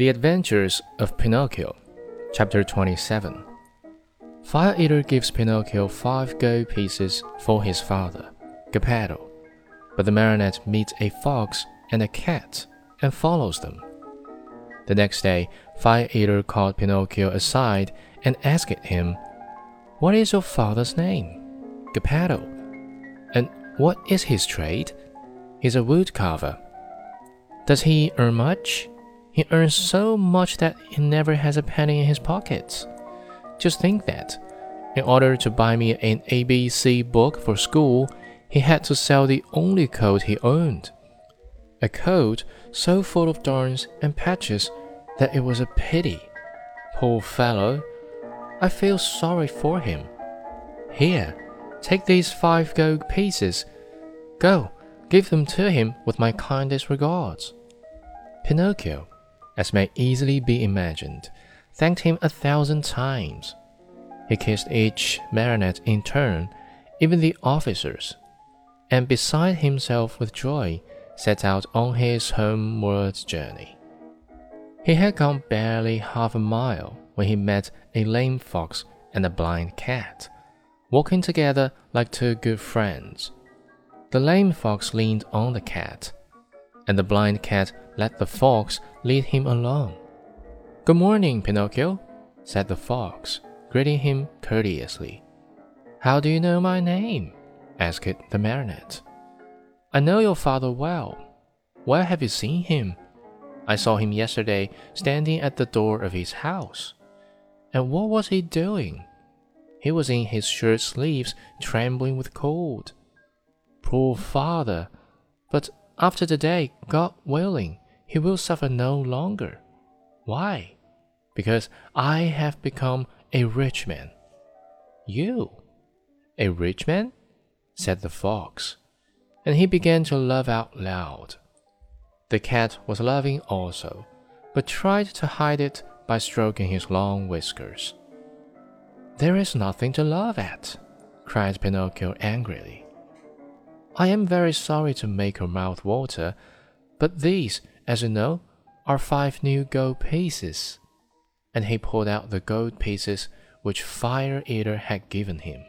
The Adventures of Pinocchio, Chapter 27. Fire Eater gives Pinocchio five gold pieces for his father, Geppetto, but the marionette meets a fox and a cat and follows them. The next day, Fire Eater called Pinocchio aside and asked him, What is your father's name? Geppetto. And what is his trade? He's a woodcarver. Does he earn much? He earns so much that he never has a penny in his pockets. Just think that. In order to buy me an ABC book for school, he had to sell the only coat he owned. A coat so full of darns and patches that it was a pity. Poor fellow. I feel sorry for him. Here, take these five gold pieces. Go, give them to him with my kindest regards. Pinocchio as may easily be imagined, thanked him a thousand times. He kissed each marionette in turn, even the officers, and beside himself with joy, set out on his homeward journey. He had gone barely half a mile when he met a lame fox and a blind cat, walking together like two good friends. The lame fox leaned on the cat, and the blind cat let the fox lead him along. Good morning, Pinocchio, said the fox, greeting him courteously. How do you know my name? asked the marionette. I know your father well. Where have you seen him? I saw him yesterday standing at the door of his house. And what was he doing? He was in his shirt sleeves, trembling with cold. Poor father! But after the day, God willing, he will suffer no longer. Why? Because I have become a rich man. You? A rich man? said the fox, and he began to laugh out loud. The cat was laughing also, but tried to hide it by stroking his long whiskers. There is nothing to laugh at, cried Pinocchio angrily. I am very sorry to make your mouth water, but these as you know, are five new gold pieces. And he pulled out the gold pieces which Fire Eater had given him.